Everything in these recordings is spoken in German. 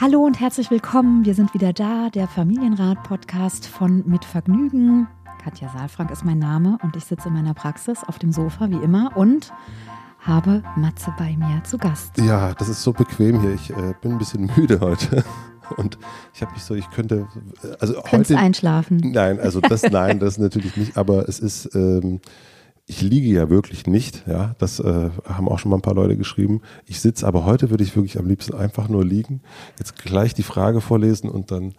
Hallo und herzlich willkommen. Wir sind wieder da, der Familienrat-Podcast von Mit Vergnügen. Katja Saalfrank ist mein Name und ich sitze in meiner Praxis auf dem Sofa wie immer und habe Matze bei mir zu Gast. Ja, das ist so bequem hier. Ich äh, bin ein bisschen müde heute. Und ich habe mich so, ich könnte, also Könntest heute. einschlafen. Nein, also das, nein, das natürlich nicht. Aber es ist, ähm, ich liege ja wirklich nicht. Ja, das äh, haben auch schon mal ein paar Leute geschrieben. Ich sitze, aber heute würde ich wirklich am liebsten einfach nur liegen. Jetzt gleich die Frage vorlesen und dann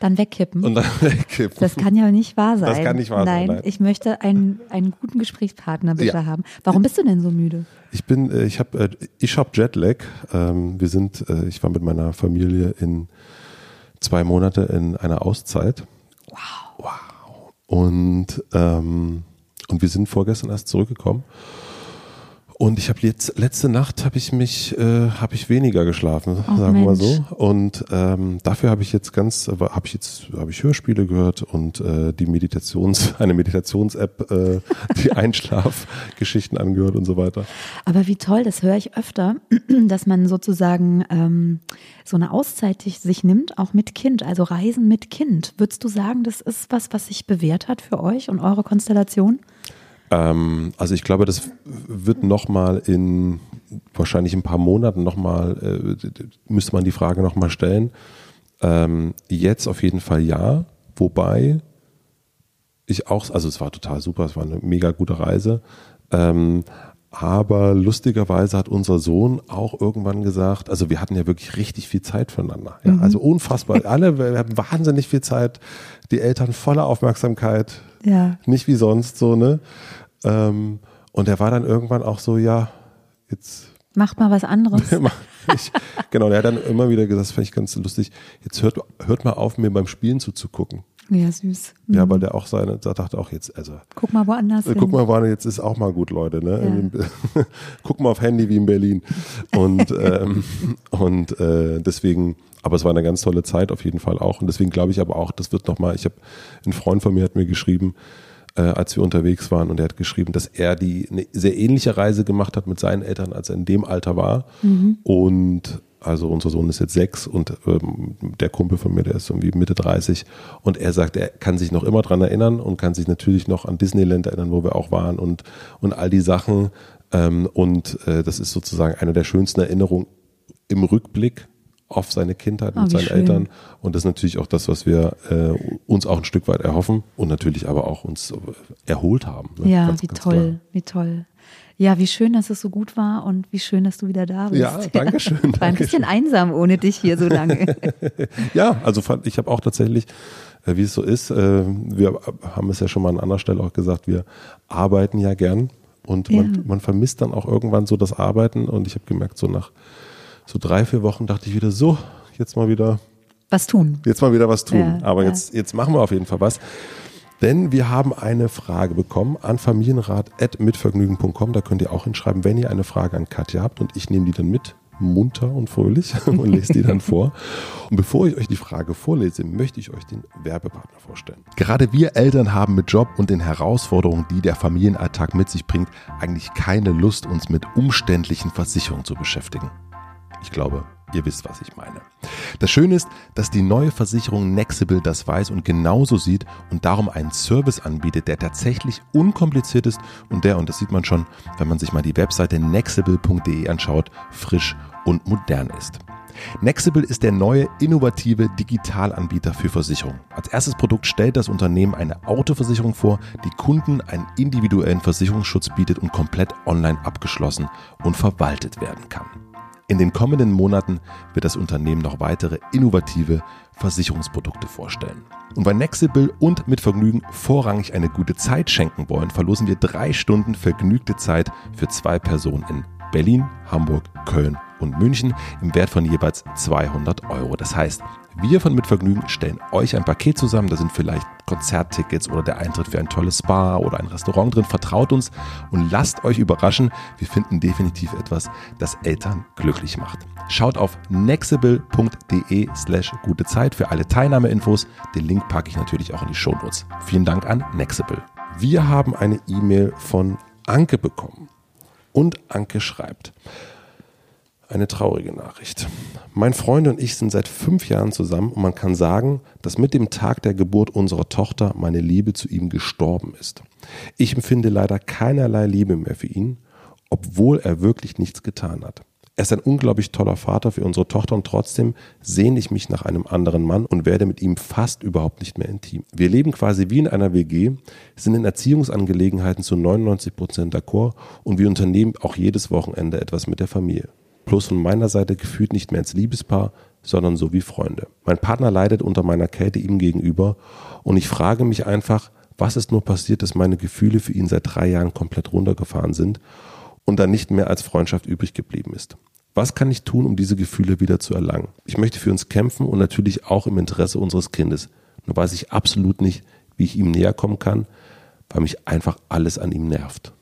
Dann wegkippen. und dann wegkippen. das kann ja nicht wahr sein. Das kann nicht wahr sein, nein, nein. ich möchte einen, einen guten Gesprächspartner bitte Ja. haben. Warum bist du denn so müde? Ich bin, äh, ich habe, äh, ich habe Jetlag. Ähm, wir sind, äh, ich war mit meiner Familie in zwei Monate in einer Auszeit. Wow. Wow. Und ähm, und wir sind vorgestern erst zurückgekommen. Und ich habe jetzt letzte Nacht habe ich mich äh, habe ich weniger geschlafen, Ach, sagen wir mal so. Und ähm, dafür habe ich jetzt ganz habe ich jetzt habe ich Hörspiele gehört und äh, die Meditations eine Meditations-App äh, die Einschlafgeschichten angehört und so weiter. Aber wie toll, das höre ich öfter, dass man sozusagen ähm, so eine Auszeit sich nimmt, auch mit Kind, also Reisen mit Kind. Würdest du sagen, das ist was, was sich bewährt hat für euch und eure Konstellation? Ähm, also ich glaube, das wird nochmal in wahrscheinlich ein paar Monaten nochmal, äh, müsste man die Frage nochmal stellen. Ähm, jetzt auf jeden Fall ja, wobei ich auch, also es war total super, es war eine mega gute Reise. Ähm, aber lustigerweise hat unser Sohn auch irgendwann gesagt, also wir hatten ja wirklich richtig viel Zeit füreinander. Ja, Also unfassbar. Alle, wir hatten wahnsinnig viel Zeit, die Eltern voller Aufmerksamkeit, Ja. nicht wie sonst so, ne? Ähm, und er war dann irgendwann auch so, ja, jetzt Macht mal was anderes. ich. Genau, der hat dann immer wieder gesagt, das fand ich ganz lustig, jetzt hört, hört mal auf, mir beim Spielen zuzugucken. Ja, süß. Mhm. Ja, weil der auch seine, da dachte auch jetzt, also Guck mal woanders äh. Guck mal, Warne, jetzt ist auch mal gut, Leute. Ne? Guck mal auf Handy wie in Berlin. Und, ähm, und äh, deswegen, aber es war eine ganz tolle Zeit auf jeden Fall auch. Und deswegen glaube ich aber auch, das wird nochmal, ich habe, ein Freund von mir hat mir geschrieben, äh, als wir unterwegs waren, und er hat geschrieben, dass er die eine sehr ähnliche Reise gemacht hat mit seinen Eltern, als er in dem Alter war. Und also unser Sohn ist jetzt sechs und ähm, der Kumpel von mir, der ist irgendwie Mitte 30 und er sagt, er kann sich noch immer dran erinnern und kann sich natürlich noch an Disneyland erinnern, wo wir auch waren und, und all die Sachen. Ähm, und äh, das ist sozusagen eine der schönsten Erinnerungen im Rückblick auf seine Kindheit mit wie seinen schön. Eltern. Und das ist natürlich auch das, was wir äh, uns auch ein Stück weit erhoffen und natürlich aber auch uns äh, erholt haben. ne? Ja, Ganz, wie ganz toll, klar. wie toll. Ja, wie schön, dass es so gut war und wie schön, dass du wieder da bist. Ja, danke schön, War ein danke bisschen einsam ohne dich hier so lange. Ja, also ich habe auch tatsächlich, äh, wie es so ist, äh, wir haben es ja schon mal an anderer Stelle auch gesagt, wir arbeiten ja gern und man, Ja. man vermisst dann auch irgendwann so das Arbeiten und ich habe gemerkt, so nach so drei, vier Wochen dachte ich wieder so, jetzt mal wieder, Was tun? jetzt mal wieder was tun. Ja, Aber ja. jetzt, jetzt machen wir auf jeden Fall was. Denn wir haben eine Frage bekommen an familienrat.mitvergnügen.com. Da könnt ihr auch hinschreiben, wenn ihr eine Frage an Katja habt und ich nehme die dann mit, munter und fröhlich und lese die dann vor. Und bevor ich euch die Frage vorlese, möchte ich euch den Werbepartner vorstellen. Gerade wir Eltern haben mit Job und den Herausforderungen, die der Familienalltag mit sich bringt, eigentlich keine Lust, uns mit umständlichen Versicherungen zu beschäftigen. Ich glaube, ihr wisst, was ich meine. Das Schöne ist, dass die neue Versicherung Nexible das weiß und genauso sieht und darum einen Service anbietet, der tatsächlich unkompliziert ist und der, und das sieht man schon, wenn man sich mal die Webseite nexible.de anschaut, frisch und modern ist. Nexible ist der neue innovative Digitalanbieter für Versicherungen. Als erstes Produkt stellt das Unternehmen eine Autoversicherung vor, die Kunden einen individuellen Versicherungsschutz bietet und komplett online abgeschlossen und verwaltet werden kann. In den kommenden Monaten wird das Unternehmen noch weitere innovative Versicherungsprodukte vorstellen. Und weil Nexible und mit Vergnügen vorrangig eine gute Zeit schenken wollen, verlosen wir drei Stunden vergnügte Zeit für zwei Personen in Berlin, Hamburg, Köln und München im Wert von jeweils 200 Euro. Das heißt, wir von Mitvergnügen stellen euch ein Paket zusammen. Da sind vielleicht Konzerttickets oder der Eintritt für ein tolles Spa oder ein Restaurant drin. Vertraut uns und lasst euch überraschen. Wir finden definitiv etwas, das Eltern glücklich macht. Schaut auf nexible.de slash gute Zeit für alle Teilnahmeinfos. Den Link packe ich natürlich auch in die Shownotes. Vielen Dank an Nexible. Wir haben eine E-Mail von Anke bekommen. Und Anke schreibt, Eine traurige Nachricht. Mein Freund und ich sind seit fünf Jahren zusammen und man kann sagen, dass mit dem Tag der Geburt unserer Tochter meine Liebe zu ihm gestorben ist. Ich empfinde leider keinerlei Liebe mehr für ihn, obwohl er wirklich nichts getan hat. Er ist ein unglaublich toller Vater für unsere Tochter und trotzdem sehne ich mich nach einem anderen Mann und werde mit ihm fast überhaupt nicht mehr intim. Wir leben quasi wie in einer WG, sind in Erziehungsangelegenheiten zu 99 Prozent d'accord und wir unternehmen auch jedes Wochenende etwas mit der Familie. Bloß von meiner Seite gefühlt nicht mehr als Liebespaar, sondern so wie Freunde. Mein Partner leidet unter meiner Kälte ihm gegenüber und ich frage mich einfach, was ist nur passiert, dass meine Gefühle für ihn seit drei Jahren komplett runtergefahren sind und dann nicht mehr als Freundschaft übrig geblieben ist. Was kann ich tun, um diese Gefühle wieder zu erlangen? Ich möchte für uns kämpfen und natürlich auch im Interesse unseres Kindes. Nur weiß ich absolut nicht, wie ich ihm näher kommen kann, weil mich einfach alles an ihm nervt.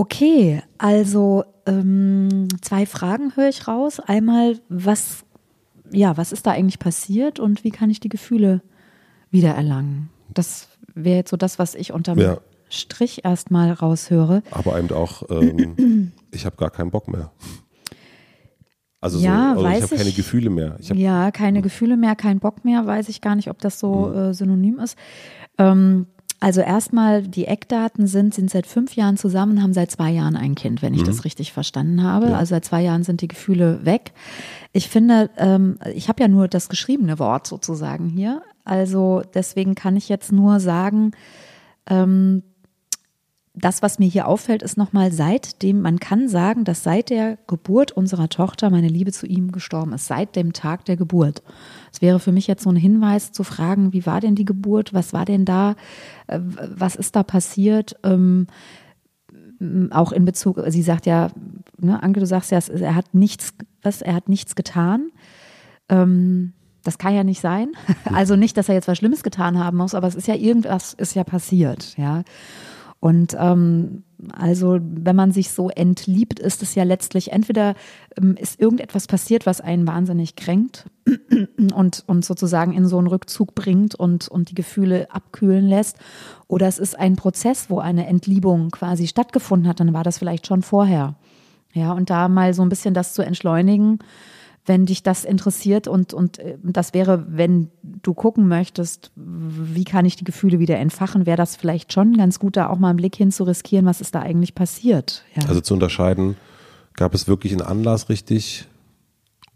Okay, also ähm, zwei Fragen höre ich raus. Einmal, was, ja, was ist da eigentlich passiert und wie kann ich die Gefühle wieder erlangen? Das wäre jetzt so das, was ich unter ja. Strich erstmal raushöre. Aber eben auch, ähm, ich habe gar keinen Bock mehr. Also, ja, so, also ich habe keine Gefühle mehr. Ja, keine hm. Gefühle mehr, kein Bock mehr, weiß ich gar nicht, ob das so hm. äh, synonym ist. Ähm, also erstmal, die Eckdaten sind, sind seit fünf Jahren zusammen, haben seit zwei Jahren ein Kind, wenn ich mhm. das richtig verstanden habe. Ja. Also seit zwei Jahren sind die Gefühle weg. Ich finde, ähm, ich habe ja nur das geschriebene Wort sozusagen hier. Also deswegen kann ich jetzt nur sagen, ähm, das, was mir hier auffällt, ist nochmal seitdem, man kann sagen, dass seit der Geburt unserer Tochter meine Liebe zu ihm gestorben ist, seit dem Tag der Geburt. Es wäre für mich jetzt so ein Hinweis zu fragen, wie war denn die Geburt, was war denn da, äh, was ist da passiert? Ähm, auch in Bezug, sie sagt ja, ne, Anke, du sagst ja, er hat nichts, was, er hat nichts getan. Ähm, das kann ja nicht sein. Also nicht, dass er jetzt was Schlimmes getan haben muss, aber es ist ja irgendwas ist ja passiert, ja. Und ähm, also wenn man sich so entliebt, ist es ja letztlich entweder ähm, ist irgendetwas passiert, was einen wahnsinnig kränkt und, und sozusagen in so einen Rückzug bringt und, und die Gefühle abkühlen lässt, oder es ist ein Prozess, wo eine Entliebung quasi stattgefunden hat, dann war das vielleicht schon vorher. Ja, und da mal so ein bisschen das zu entschleunigen, wenn dich das interessiert und, und äh, das wäre, wenn du gucken möchtest, wie kann ich die Gefühle wieder entfachen, wäre das vielleicht schon ganz gut, da auch mal einen Blick hin zu riskieren, was ist da eigentlich passiert. Ja. Also zu unterscheiden, gab es wirklich einen Anlass richtig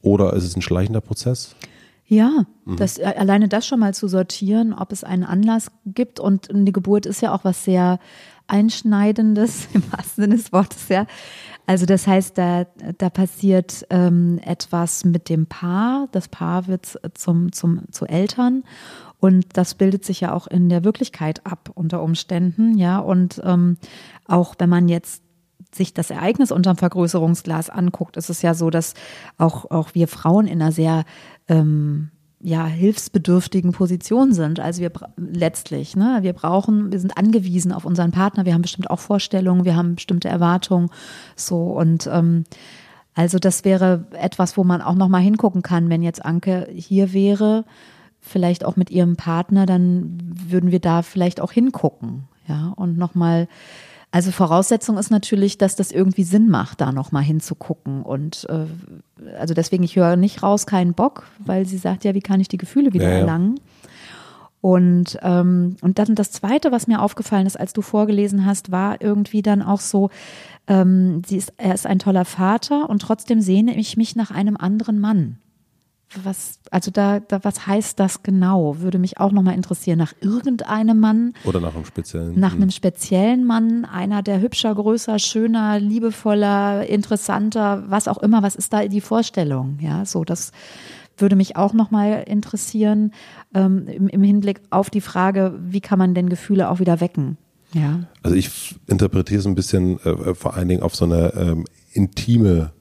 oder ist es ein schleichender Prozess? Ja, mhm. das, äh, alleine das schon mal zu sortieren, ob es einen Anlass gibt und die Geburt ist ja auch was sehr Einschneidendes, im wahrsten Sinne des Wortes, ja. Also das heißt, da, da passiert ähm, etwas mit dem Paar. Das Paar wird zum, zum, zu Eltern und das bildet sich ja auch in der Wirklichkeit ab unter Umständen, ja. Und ähm, auch wenn man jetzt sich das Ereignis unterm Vergrößerungsglas anguckt, ist es ja so, dass auch, auch wir Frauen in einer sehr ähm, ja, hilfsbedürftigen Position sind. Also wir letztlich, ne, wir brauchen, wir sind angewiesen auf unseren Partner, wir haben bestimmt auch Vorstellungen, wir haben bestimmte Erwartungen, so. Und ähm, also das wäre etwas, wo man auch noch mal hingucken kann, wenn jetzt Anke hier wäre, vielleicht auch mit ihrem Partner, dann würden wir da vielleicht auch hingucken, ja, und noch mal also Voraussetzung ist natürlich, dass das irgendwie Sinn macht, da nochmal hinzugucken. Und äh, also deswegen, ich höre nicht raus, keinen Bock, weil sie sagt ja, wie kann ich die Gefühle wieder ja, erlangen? Und, ähm, und dann das Zweite, was mir aufgefallen ist, als du vorgelesen hast, war irgendwie dann auch so, ähm, sie ist, er ist ein toller Vater und trotzdem sehne ich mich nach einem anderen Mann was, also da, da, was heißt das genau? Würde mich auch nochmal interessieren. Nach irgendeinem Mann. Oder nach einem speziellen. Nach einem speziellen Mann, einer, der hübscher, größer, schöner, liebevoller, interessanter, was auch immer. Was ist da die Vorstellung? Ja, so, das würde mich auch nochmal interessieren, ähm, im, im Hinblick auf die Frage, wie kann man denn Gefühle auch wieder wecken? Ja. Also ich interpretiere es ein bisschen äh, vor allen Dingen auf so eine ähm, intime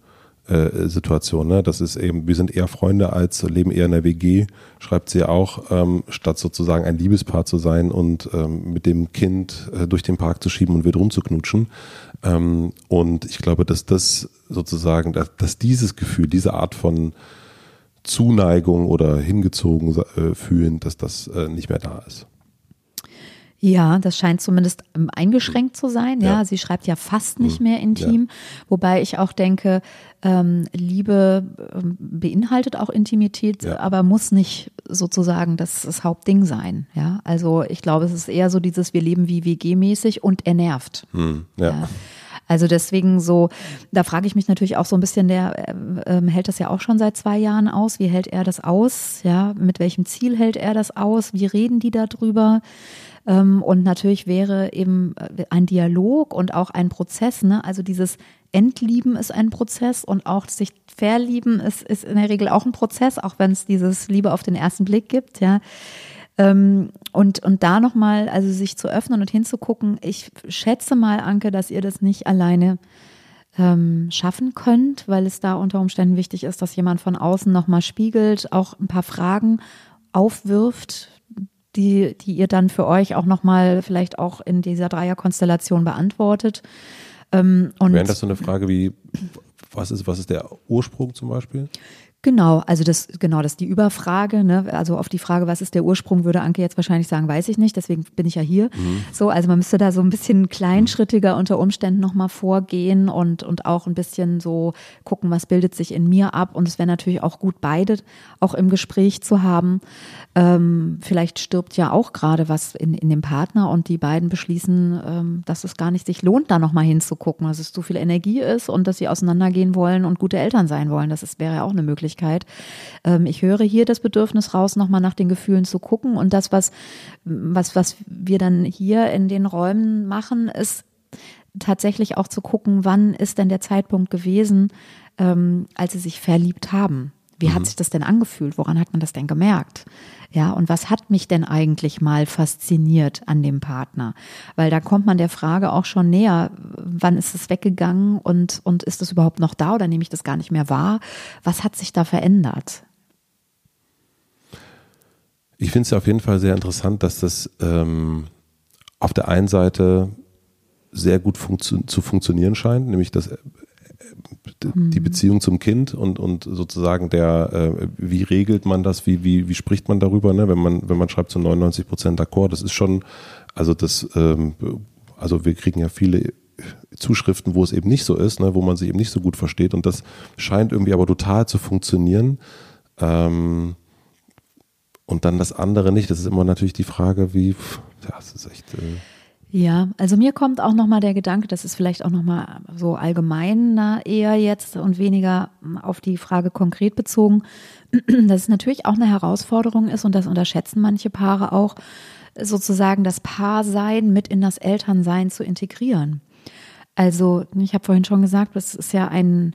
äh, Situation. Ne? Das ist eben, wir sind eher Freunde als leben eher in der WG, schreibt sie auch, ähm, statt sozusagen ein Liebespaar zu sein und ähm, mit dem Kind äh, durch den Park zu schieben und wieder rumzuknutschen. Ähm, und ich glaube, dass das sozusagen, dass, dass dieses Gefühl, diese Art von Zuneigung oder hingezogen äh, fühlen, dass das äh, nicht mehr da ist. Ja, das scheint zumindest ähm, eingeschränkt zu sein. Ja, ja. sie schreibt ja fast nicht mhm. mehr intim, ja. wobei ich auch denke, ähm, Liebe ähm, beinhaltet auch Intimität, ja. aber muss nicht sozusagen das, das Hauptding sein. Ja, also ich glaube, es ist eher so dieses, wir leben wie WG-mäßig und er nervt. Hm, ja. Also deswegen so, da frage ich mich natürlich auch so ein bisschen, der äh, äh, hält das ja auch schon seit zwei Jahren aus. Wie hält er das aus? Ja, mit welchem Ziel hält er das aus? Wie reden die darüber? Ähm, und natürlich wäre eben äh, ein Dialog und auch ein Prozess, ne? also dieses Entlieben ist ein Prozess und auch sich verlieben ist, ist in der Regel auch ein Prozess, auch wenn es dieses Liebe auf den ersten Blick gibt, ja. Ähm, und, und da nochmal, also sich zu öffnen und hinzugucken, ich schätze mal, Anke, dass ihr das nicht alleine ähm, schaffen könnt, weil es da unter Umständen wichtig ist, dass jemand von außen nochmal spiegelt, auch ein paar Fragen aufwirft, die, die ihr dann für euch auch nochmal vielleicht auch in dieser Dreierkonstellation beantwortet. Ähm, und Wäre das so eine Frage wie, was ist, was ist der Ursprung zum Beispiel? Genau, also das, genau, das ist die Überfrage, ne? Also auf die Frage, was ist der Ursprung, würde Anke jetzt wahrscheinlich sagen, weiß ich nicht, deswegen bin ich ja hier. Mhm. So, also man müsste da so ein bisschen kleinschrittiger unter Umständen nochmal vorgehen und, und auch ein bisschen so gucken, was bildet sich in mir ab. Und es wäre natürlich auch gut, beide auch im Gespräch zu haben. Ähm, vielleicht stirbt ja auch gerade was in, in dem Partner und die beiden beschließen, ähm, dass es gar nicht sich lohnt, da nochmal hinzugucken, dass es zu viel Energie ist und dass sie auseinandergehen wollen und gute Eltern sein wollen. Das ist, wäre ja auch eine Möglichkeit. Möglichkeit. Ähm, ich höre hier das Bedürfnis raus, nochmal nach den Gefühlen zu gucken. Und das, was, was, was wir dann hier in den Räumen machen, ist tatsächlich auch zu gucken, wann ist denn der Zeitpunkt gewesen, ähm, als sie sich verliebt haben. Wie mhm. hat sich das denn angefühlt? Woran hat man das denn gemerkt? Ja, und was hat mich denn eigentlich mal fasziniert an dem Partner? Weil da kommt man der Frage auch schon näher, wann ist es weggegangen und, und ist es überhaupt noch da oder nehme ich das gar nicht mehr wahr? Was hat sich da verändert? Ich finde es ja auf jeden Fall sehr interessant, dass das ähm, auf der einen Seite sehr gut funktio zu funktionieren scheint, nämlich dass die mhm. Beziehung zum Kind und, und sozusagen der, äh, wie regelt man das, wie, wie, wie spricht man darüber, ne? wenn man, wenn man schreibt zu so 99 Prozent d'accord, das ist schon, also das, ähm, also wir kriegen ja viele Zuschriften, wo es eben nicht so ist, ne? wo man sich eben nicht so gut versteht und das scheint irgendwie aber total zu funktionieren. Ähm, und dann das andere nicht, das ist immer natürlich die Frage, wie, ja, das ist echt. Äh, ja, also mir kommt auch nochmal der Gedanke, das ist vielleicht auch nochmal so allgemeiner eher jetzt und weniger auf die Frage konkret bezogen, dass es natürlich auch eine Herausforderung ist und das unterschätzen manche Paare auch, sozusagen das Paarsein mit in das Elternsein zu integrieren. Also, ich habe vorhin schon gesagt, das ist ja ein,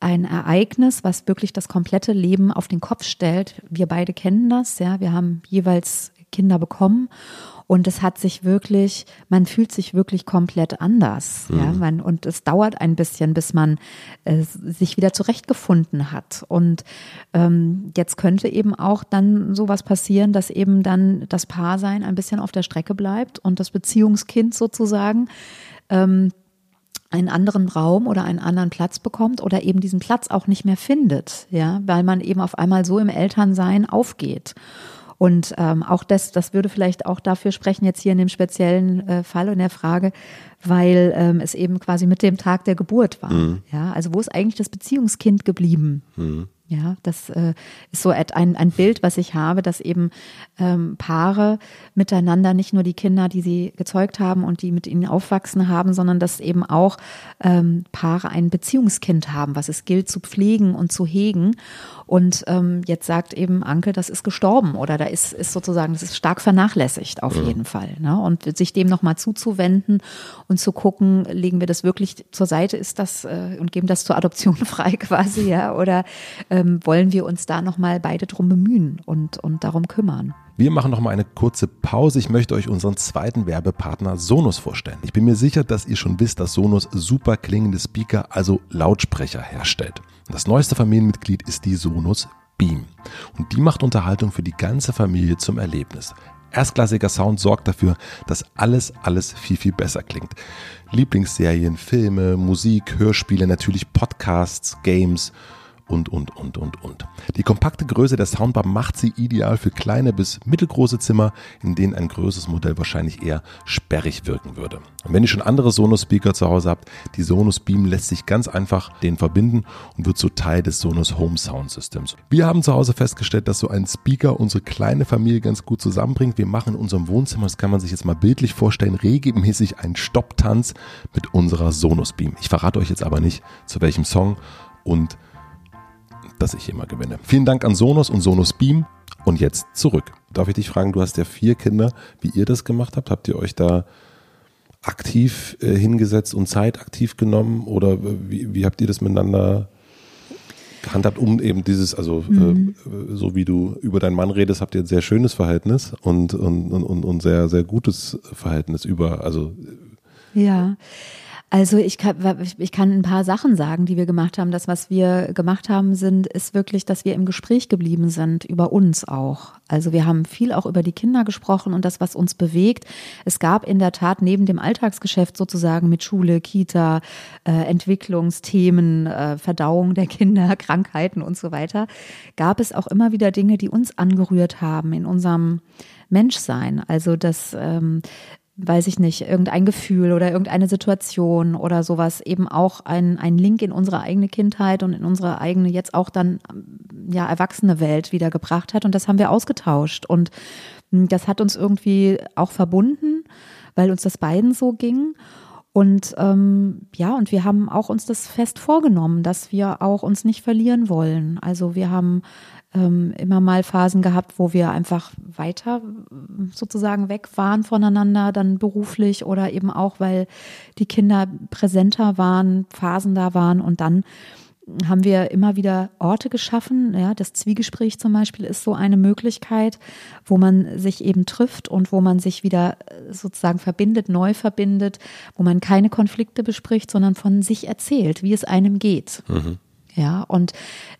ein Ereignis, was wirklich das komplette Leben auf den Kopf stellt. Wir beide kennen das, ja. Wir haben jeweils Kinder bekommen und es hat sich wirklich, man fühlt sich wirklich komplett anders. Mhm. Ja, man, und es dauert ein bisschen, bis man äh, sich wieder zurechtgefunden hat. Und ähm, jetzt könnte eben auch dann sowas passieren, dass eben dann das Paarsein ein bisschen auf der Strecke bleibt und das Beziehungskind sozusagen ähm, einen anderen Raum oder einen anderen Platz bekommt oder eben diesen Platz auch nicht mehr findet, ja, weil man eben auf einmal so im Elternsein aufgeht. Und ähm, auch das, das würde vielleicht auch dafür sprechen, jetzt hier in dem speziellen äh, Fall und der Frage, weil ähm, es eben quasi mit dem Tag der Geburt war. Mhm. Ja, also wo ist eigentlich das Beziehungskind geblieben? Mhm. Ja, das äh, ist so ein, ein Bild, was ich habe, dass eben ähm, Paare miteinander nicht nur die Kinder, die sie gezeugt haben und die mit ihnen aufwachsen haben, sondern dass eben auch ähm, Paare ein Beziehungskind haben, was es gilt zu pflegen und zu hegen. Und ähm, jetzt sagt eben Anke, das ist gestorben oder da ist, ist sozusagen, das ist stark vernachlässigt auf ja. jeden Fall. Ne? Und sich dem nochmal zuzuwenden und zu gucken, legen wir das wirklich zur Seite, ist das äh, und geben das zur Adoption frei quasi, ja, oder ähm, wollen wir uns da nochmal beide drum bemühen und, und darum kümmern. Wir machen noch mal eine kurze Pause. Ich möchte euch unseren zweiten Werbepartner Sonos vorstellen. Ich bin mir sicher, dass ihr schon wisst, dass Sonos super klingende Speaker, also Lautsprecher herstellt. Das neueste Familienmitglied ist die Sonos Beam. Und die macht Unterhaltung für die ganze Familie zum Erlebnis. Erstklassiger Sound sorgt dafür, dass alles, alles viel, viel besser klingt. Lieblingsserien, Filme, Musik, Hörspiele, natürlich Podcasts, Games und, und, und, und, und. Die kompakte Größe der Soundbar macht sie ideal für kleine bis mittelgroße Zimmer, in denen ein größeres Modell wahrscheinlich eher sperrig wirken würde. Und wenn ihr schon andere Sonos-Speaker zu Hause habt, die Sonos Beam lässt sich ganz einfach den verbinden und wird so Teil des Sonos Home Sound Systems. Wir haben zu Hause festgestellt, dass so ein Speaker unsere kleine Familie ganz gut zusammenbringt. Wir machen in unserem Wohnzimmer, das kann man sich jetzt mal bildlich vorstellen, regelmäßig einen Stopptanz mit unserer Sonos Beam. Ich verrate euch jetzt aber nicht, zu welchem Song und dass ich immer gewinne. Vielen Dank an Sonos und Sonos Beam. Und jetzt zurück. Darf ich dich fragen, du hast ja vier Kinder, wie ihr das gemacht habt? Habt ihr euch da aktiv äh, hingesetzt und Zeit aktiv genommen oder wie, wie habt ihr das miteinander gehandhabt, um eben dieses, also mhm. äh, so wie du über deinen Mann redest, habt ihr ein sehr schönes Verhältnis und, und, und, und sehr, sehr gutes Verhältnis über, also ja. Also ich kann, ich kann ein paar Sachen sagen, die wir gemacht haben. Das, was wir gemacht haben, sind, ist wirklich, dass wir im Gespräch geblieben sind, über uns auch. Also wir haben viel auch über die Kinder gesprochen und das, was uns bewegt. Es gab in der Tat neben dem Alltagsgeschäft sozusagen mit Schule, Kita, äh, Entwicklungsthemen, äh, Verdauung der Kinder, Krankheiten und so weiter, gab es auch immer wieder Dinge, die uns angerührt haben in unserem Menschsein. Also das ähm, weiß ich nicht, irgendein Gefühl oder irgendeine Situation oder sowas eben auch ein, ein Link in unsere eigene Kindheit und in unsere eigene, jetzt auch dann, ja, erwachsene Welt wieder gebracht hat. Und das haben wir ausgetauscht. Und hm, das hat uns irgendwie auch verbunden, weil uns das beiden so ging. Und ähm, ja, und wir haben auch uns das fest vorgenommen, dass wir auch uns nicht verlieren wollen. Also wir haben ähm, immer mal Phasen gehabt, wo wir einfach weiter sozusagen weg waren voneinander, dann beruflich oder eben auch, weil die Kinder präsenter waren, Phasen da waren und dann haben wir immer wieder Orte geschaffen. Ja, das Zwiegespräch zum Beispiel ist so eine Möglichkeit, wo man sich eben trifft und wo man sich wieder sozusagen verbindet, neu verbindet, wo man keine Konflikte bespricht, sondern von sich erzählt, wie es einem geht. Mhm. Ja, und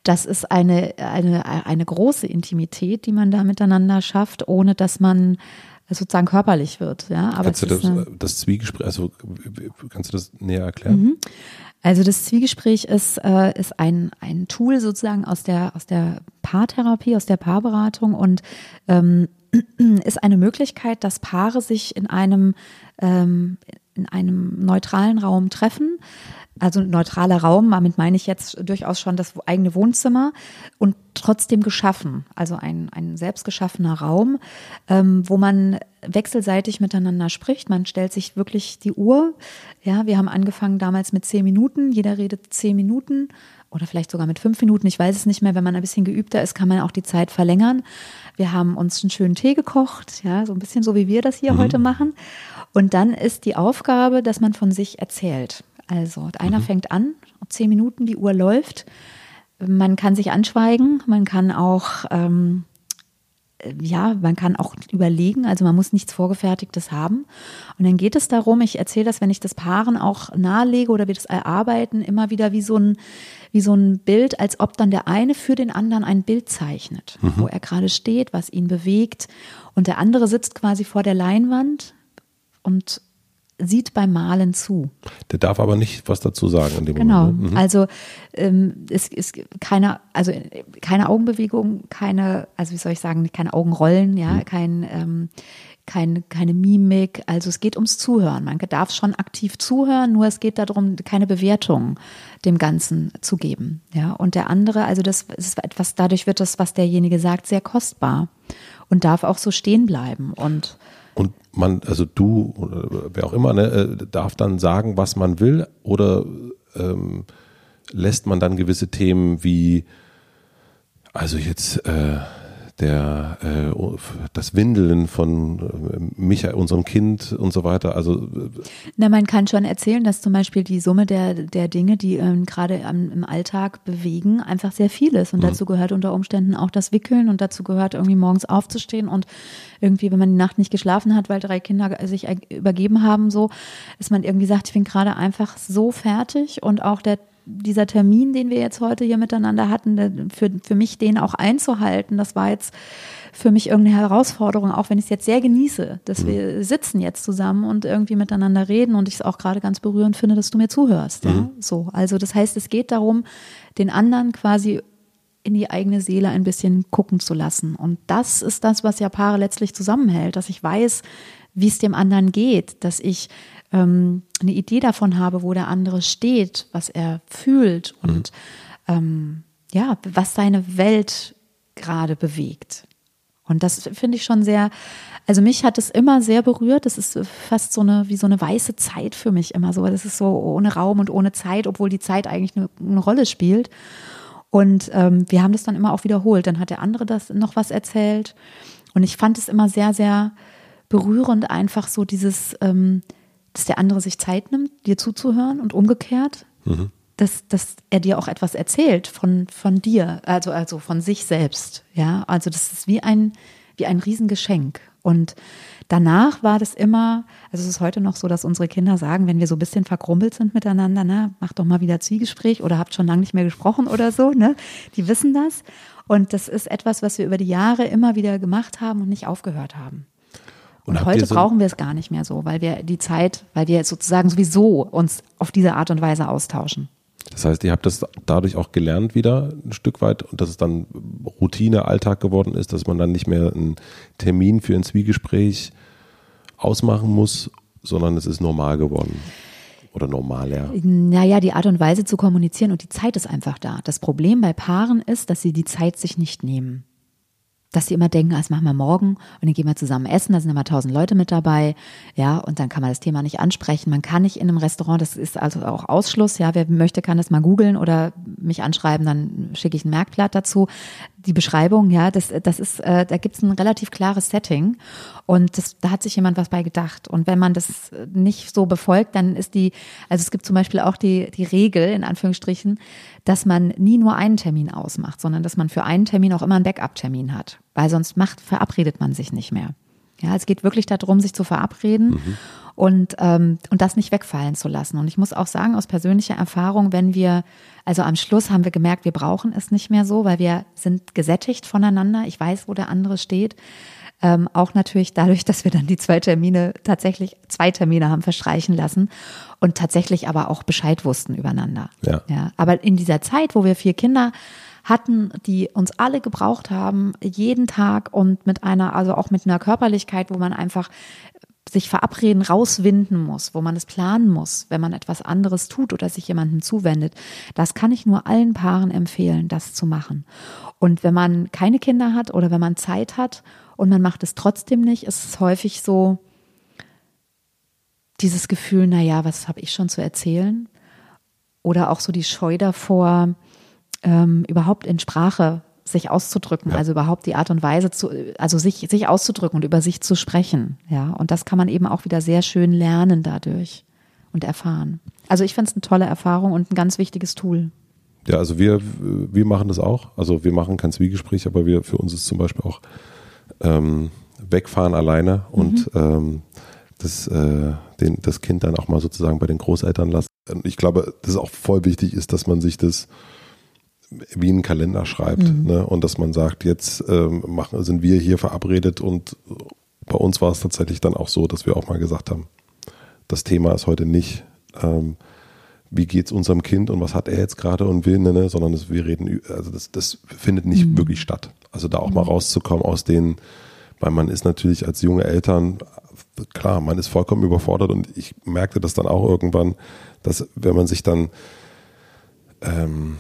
das ist eine, eine, eine große Intimität, die man da miteinander schafft, ohne dass man sozusagen körperlich wird. Ja, aber kannst du das, das Zwiegespräch, also kannst du das näher erklären? Mhm. Also das Zwiegespräch ist, äh, ist ein, ein Tool sozusagen aus der, aus der Paartherapie, aus der Paarberatung und ähm, ist eine Möglichkeit, dass Paare sich in einem, ähm, in einem neutralen Raum treffen, also ein neutraler Raum, damit meine ich jetzt durchaus schon das eigene Wohnzimmer und trotzdem geschaffen, also ein, ein selbstgeschaffener Raum, ähm, wo man wechselseitig miteinander spricht. Man stellt sich wirklich die Uhr. Ja, wir haben angefangen damals mit zehn Minuten. Jeder redet zehn Minuten oder vielleicht sogar mit fünf Minuten. Ich weiß es nicht mehr. Wenn man ein bisschen geübter ist, kann man auch die Zeit verlängern. Wir haben uns einen schönen Tee gekocht, ja, so ein bisschen so wie wir das hier mhm. heute machen. Und dann ist die Aufgabe, dass man von sich erzählt. Also einer mhm. fängt an, zehn Minuten, die Uhr läuft. Man kann sich anschweigen, man kann auch, ähm, ja, man kann auch überlegen, also man muss nichts Vorgefertigtes haben. Und dann geht es darum, ich erzähle das, wenn ich das Paaren auch nahelege oder wir das erarbeiten, immer wieder wie so ein, wie so ein Bild, als ob dann der eine für den anderen ein Bild zeichnet, mhm. wo er gerade steht, was ihn bewegt. Und der andere sitzt quasi vor der Leinwand und sieht beim Malen zu. Der darf aber nicht was dazu sagen in dem genau. Moment. Genau. Mhm. Also ähm, es ist keine, also keine Augenbewegung, keine, also wie soll ich sagen, keine Augenrollen, ja, mhm. kein, ähm, kein, keine Mimik. Also es geht ums Zuhören. Man darf schon aktiv zuhören, nur es geht darum, keine Bewertung dem Ganzen zu geben. Ja, und der andere, also das ist etwas, dadurch wird das, was derjenige sagt, sehr kostbar und darf auch so stehen bleiben und und man, also du oder wer auch immer, ne, äh, darf dann sagen, was man will oder ähm, lässt man dann gewisse Themen wie, also jetzt äh, der äh, das Windeln von äh, Michael, unserem Kind und so weiter. Also äh, Na, man kann schon erzählen, dass zum Beispiel die Summe der, der Dinge, die ähm, gerade im Alltag bewegen, einfach sehr viel ist. Und mhm. dazu gehört unter Umständen auch das Wickeln und dazu gehört irgendwie morgens aufzustehen und irgendwie, wenn man die Nacht nicht geschlafen hat, weil drei Kinder sich übergeben haben, so, dass man irgendwie sagt, ich bin gerade einfach so fertig und auch der dieser Termin, den wir jetzt heute hier miteinander hatten, für, für mich den auch einzuhalten, das war jetzt für mich irgendeine Herausforderung, auch wenn ich es jetzt sehr genieße, dass mhm. wir sitzen jetzt zusammen und irgendwie miteinander reden und ich es auch gerade ganz berührend finde, dass du mir zuhörst. Mhm. Ja? So, also das heißt, es geht darum, den anderen quasi in die eigene Seele ein bisschen gucken zu lassen. Und das ist das, was ja Paare letztlich zusammenhält, dass ich weiß, wie es dem anderen geht, dass ich ähm, eine Idee davon habe, wo der andere steht, was er fühlt und mhm. ähm, ja, was seine Welt gerade bewegt. Und das finde ich schon sehr, also mich hat es immer sehr berührt. Das ist fast so eine, wie so eine weiße Zeit für mich immer so. Das ist so ohne Raum und ohne Zeit, obwohl die Zeit eigentlich eine, eine Rolle spielt. Und ähm, wir haben das dann immer auch wiederholt. Dann hat der andere das noch was erzählt. Und ich fand es immer sehr, sehr berührend, einfach so dieses, ähm, dass der andere sich Zeit nimmt, dir zuzuhören und umgekehrt. Mhm dass, dass er dir auch etwas erzählt von, von dir, also, also von sich selbst. Ja, also das ist wie ein, wie ein Riesengeschenk. Und danach war das immer, also es ist heute noch so, dass unsere Kinder sagen, wenn wir so ein bisschen verkrumpelt sind miteinander, ne, mach doch mal wieder Zwiegespräch oder habt schon lange nicht mehr gesprochen oder so, ne? Die wissen das. Und das ist etwas, was wir über die Jahre immer wieder gemacht haben und nicht aufgehört haben. Und, und heute so brauchen wir es gar nicht mehr so, weil wir die Zeit, weil wir sozusagen sowieso uns auf diese Art und Weise austauschen. Das heißt, ihr habt das dadurch auch gelernt wieder ein Stück weit und dass es dann Routine, Alltag geworden ist, dass man dann nicht mehr einen Termin für ein Zwiegespräch ausmachen muss, sondern es ist normal geworden. Oder normaler? Naja, die Art und Weise zu kommunizieren und die Zeit ist einfach da. Das Problem bei Paaren ist, dass sie die Zeit sich nicht nehmen dass sie immer denken, ah, das machen wir morgen und dann gehen wir zusammen essen, da sind immer tausend Leute mit dabei, ja, und dann kann man das Thema nicht ansprechen. Man kann nicht in einem Restaurant, das ist also auch Ausschluss, ja, wer möchte, kann das mal googeln oder mich anschreiben, dann schicke ich ein Merkblatt dazu. Die Beschreibung, ja, das, das ist, äh, da gibt es ein relativ klares Setting und das, da hat sich jemand was bei gedacht. Und wenn man das nicht so befolgt, dann ist die, also es gibt zum Beispiel auch die, die Regel, in Anführungsstrichen, dass man nie nur einen Termin ausmacht, sondern dass man für einen Termin auch immer einen Backup-Termin hat, weil sonst macht, verabredet man sich nicht mehr. Ja, es geht wirklich darum, sich zu verabreden mhm. Und, ähm, und das nicht wegfallen zu lassen. Und ich muss auch sagen, aus persönlicher Erfahrung, wenn wir, also am Schluss haben wir gemerkt, wir brauchen es nicht mehr so, weil wir sind gesättigt voneinander. Ich weiß, wo der andere steht. Ähm, auch natürlich dadurch, dass wir dann die zwei Termine tatsächlich zwei Termine haben verstreichen lassen und tatsächlich aber auch Bescheid wussten übereinander. Ja. ja. Aber in dieser Zeit, wo wir vier Kinder hatten, die uns alle gebraucht haben, jeden Tag und mit einer, also auch mit einer Körperlichkeit, wo man einfach sich verabreden, rauswinden muss, wo man es planen muss, wenn man etwas anderes tut oder sich jemandem zuwendet. Das kann ich nur allen Paaren empfehlen, das zu machen. Und wenn man keine Kinder hat oder wenn man Zeit hat und man macht es trotzdem nicht, ist es häufig so dieses Gefühl, naja, was habe ich schon zu erzählen? Oder auch so die Scheu davor, ähm, überhaupt in Sprache sich auszudrücken, ja. also überhaupt die Art und Weise zu, also sich, sich auszudrücken und über sich zu sprechen. Ja, und das kann man eben auch wieder sehr schön lernen dadurch und erfahren. Also ich finde es eine tolle Erfahrung und ein ganz wichtiges Tool. Ja, also wir, wir machen das auch. Also wir machen kein Zwiegespräch, aber wir, für uns ist zum Beispiel auch ähm, wegfahren alleine und mhm. ähm, das, äh, den, das Kind dann auch mal sozusagen bei den Großeltern lassen. Ich glaube, das ist auch voll wichtig ist, dass man sich das wie einen Kalender schreibt mhm. ne? und dass man sagt, jetzt ähm, machen, sind wir hier verabredet und bei uns war es tatsächlich dann auch so, dass wir auch mal gesagt haben, das Thema ist heute nicht, ähm, wie geht es unserem Kind und was hat er jetzt gerade und will, ne, ne, sondern das, wir reden, also das, das findet nicht mhm. wirklich statt. Also da auch mal mhm. rauszukommen aus den, weil man ist natürlich als junge Eltern, klar, man ist vollkommen überfordert und ich merkte das dann auch irgendwann, dass wenn man sich dann ähm,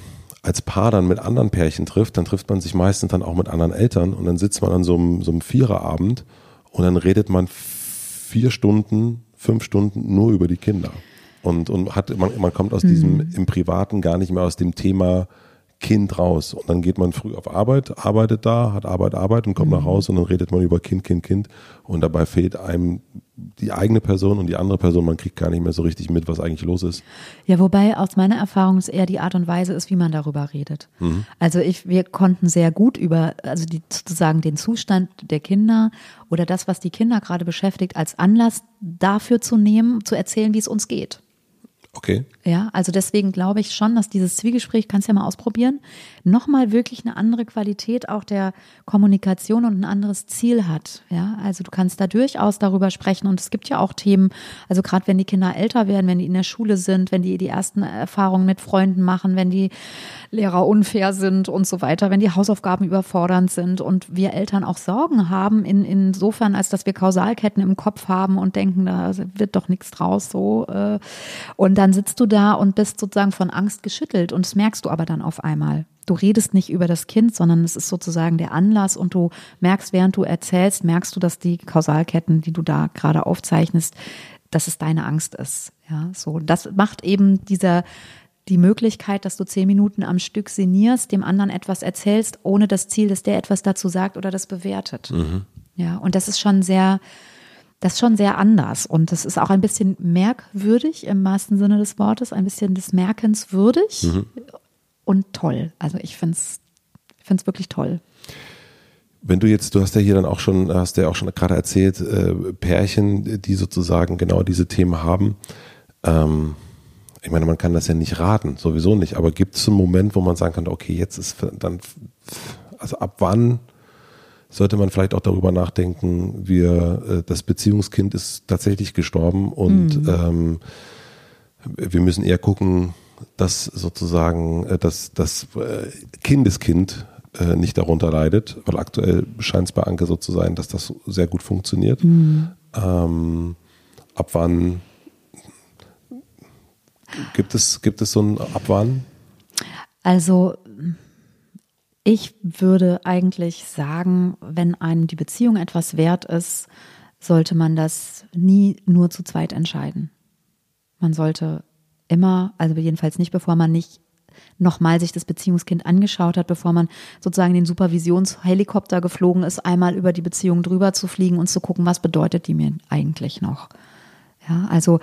als Paar dann mit anderen Pärchen trifft, dann trifft man sich meistens dann auch mit anderen Eltern und dann sitzt man an so einem, so einem Viererabend und dann redet man vier Stunden, fünf Stunden nur über die Kinder. Und, und hat, man, man kommt aus mhm. diesem im Privaten gar nicht mehr aus dem Thema Kind raus. Und dann geht man früh auf Arbeit, arbeitet da, hat Arbeit, Arbeit und kommt mhm. nach Hause und dann redet man über Kind, Kind, Kind. Und dabei fehlt einem die eigene Person und die andere Person, man kriegt gar nicht mehr so richtig mit, was eigentlich los ist. Ja, wobei aus meiner Erfahrung es eher die Art und Weise ist, wie man darüber redet. Mhm. Also ich, wir konnten sehr gut über, also die, sozusagen den Zustand der Kinder oder das, was die Kinder gerade beschäftigt, als Anlass dafür zu nehmen, zu erzählen, wie es uns geht. Okay. Ja, also deswegen glaube ich schon, dass dieses Zwiegespräch, kannst ja mal ausprobieren, nochmal wirklich eine andere Qualität auch der Kommunikation und ein anderes Ziel hat. Ja, also du kannst da durchaus darüber sprechen und es gibt ja auch Themen, also gerade wenn die Kinder älter werden, wenn die in der Schule sind, wenn die die ersten Erfahrungen mit Freunden machen, wenn die Lehrer unfair sind und so weiter, wenn die Hausaufgaben überfordernd sind und wir Eltern auch Sorgen haben, in, insofern, als dass wir Kausalketten im Kopf haben und denken, da wird doch nichts draus so. Äh, und dann sitzt du da und bist sozusagen von Angst geschüttelt und das merkst du aber dann auf einmal. Du redest nicht über das Kind, sondern es ist sozusagen der Anlass und du merkst, während du erzählst, merkst du, dass die Kausalketten, die du da gerade aufzeichnest, dass es deine Angst ist. Ja, so. Das macht eben dieser, die Möglichkeit, dass du zehn Minuten am Stück sinnierst, dem anderen etwas erzählst, ohne das Ziel, dass der etwas dazu sagt oder das bewertet. Mhm. Ja, und das ist schon sehr, das ist schon sehr anders. Und das ist auch ein bisschen merkwürdig im wahrsten Sinne des Wortes, ein bisschen des Merkens würdig mhm. und toll. Also ich finde es finde es wirklich toll. Wenn du jetzt, du hast ja hier dann auch schon, hast ja auch schon gerade erzählt, äh, Pärchen, die sozusagen genau diese Themen haben. Ähm, ich meine, man kann das ja nicht raten, sowieso nicht, aber gibt es einen Moment, wo man sagen kann, okay, jetzt ist dann, also ab wann sollte man vielleicht auch darüber nachdenken, wir, äh, das Beziehungskind ist tatsächlich gestorben und mhm. ähm, wir müssen eher gucken, dass sozusagen äh, dass das äh, Kindeskind nicht darunter leidet, weil aktuell scheint es bei Anke so zu sein, dass das sehr gut funktioniert. Mhm. Ähm, ab wann Gibt es, gibt es so ein Abwarnen? Also ich würde eigentlich sagen, wenn einem die Beziehung etwas wert ist, sollte man das nie nur zu zweit entscheiden. Man sollte immer, also jedenfalls nicht, bevor man nicht nochmal sich das Beziehungskind angeschaut hat, bevor man sozusagen den Supervisionshelikopter geflogen ist, einmal über die Beziehung drüber zu fliegen und zu gucken, was bedeutet die mir eigentlich noch. Ja, also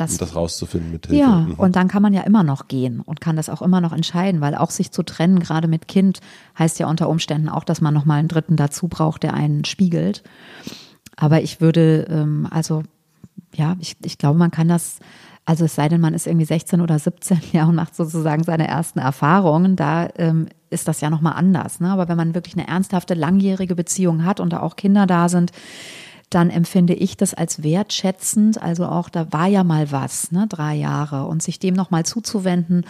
das, um das rauszufinden mit Hilfe. Ja, mhm. und dann kann man ja immer noch gehen und kann das auch immer noch entscheiden, weil auch sich zu trennen, gerade mit Kind, heißt ja unter Umständen auch, dass man nochmal einen Dritten dazu braucht, der einen spiegelt. Aber ich würde, ähm, also ja, ich, ich glaube, man kann das, also es sei denn, man ist irgendwie 16 oder 17 ja und macht sozusagen seine ersten Erfahrungen, da ähm, ist das ja nochmal anders. Ne? Aber wenn man wirklich eine ernsthafte, langjährige Beziehung hat und da auch Kinder da sind, dann empfinde ich das als wertschätzend. Also auch da war ja mal was, ne, drei Jahre und sich dem nochmal zuzuwenden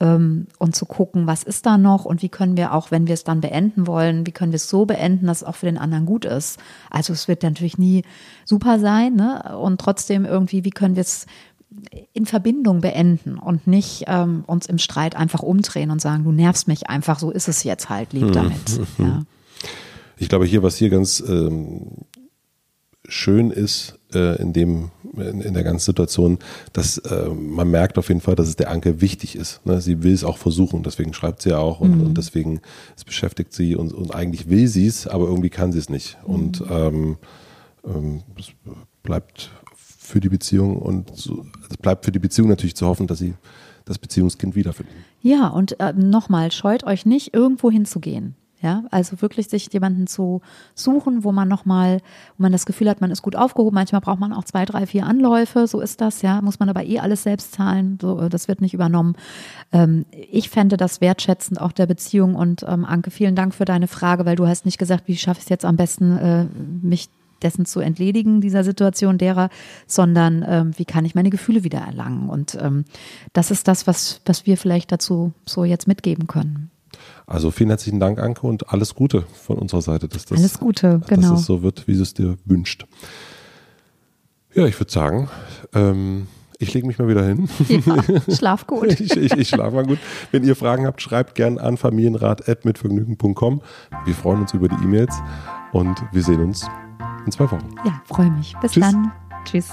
ähm, und zu gucken, was ist da noch und wie können wir auch, wenn wir es dann beenden wollen, wie können wir es so beenden, dass es auch für den anderen gut ist. Also es wird natürlich nie super sein, ne? Und trotzdem irgendwie, wie können wir es in Verbindung beenden und nicht ähm, uns im Streit einfach umdrehen und sagen, du nervst mich einfach, so ist es jetzt halt, lieb hm. damit. Ja. Ich glaube, hier, was hier ganz ähm, schön ist äh, in dem in, in, der ganzen Situation, dass äh, man merkt auf jeden Fall, dass es der Anke wichtig ist. Ne? Sie will es auch versuchen, deswegen schreibt sie ja auch und, mhm. und deswegen es beschäftigt sie und, und eigentlich will sie es, aber irgendwie kann sie es nicht. Mhm. Und ähm, ähm, es bleibt für die Beziehung und so, es bleibt für die Beziehung natürlich zu hoffen, dass sie das Beziehungskind wiederfindet. Ja, und äh, nochmal, scheut euch nicht, irgendwo hinzugehen. Ja, also wirklich sich jemanden zu suchen, wo man nochmal, wo man das Gefühl hat, man ist gut aufgehoben. Manchmal braucht man auch zwei, drei, vier Anläufe. So ist das, ja. Muss man aber eh alles selbst zahlen. So, äh, das wird nicht übernommen. Ähm, ich fände das wertschätzend auch der Beziehung. Und ähm, Anke, vielen Dank für deine Frage, weil du hast nicht gesagt, wie schaffe ich es jetzt am besten, äh, mich dessen zu entledigen, dieser Situation derer, sondern ähm, wie kann ich meine Gefühle wieder erlangen? Und ähm, das ist das, was, was wir vielleicht dazu so jetzt mitgeben können. Also vielen herzlichen Dank, Anke, und alles Gute von unserer Seite, dass das, alles Gute, genau. dass es so wird, wie du es dir wünscht. Ja, ich würde sagen, ähm, ich lege mich mal wieder hin. Ja, schlaf gut. ich, ich, ich schlafe mal gut. Wenn ihr Fragen habt, schreibt gern an familienrat.mitvergnügen.com. Wir freuen uns über die E-Mails und wir sehen uns in zwei Wochen. Ja, freue mich. Bis Tschüss. dann. Tschüss.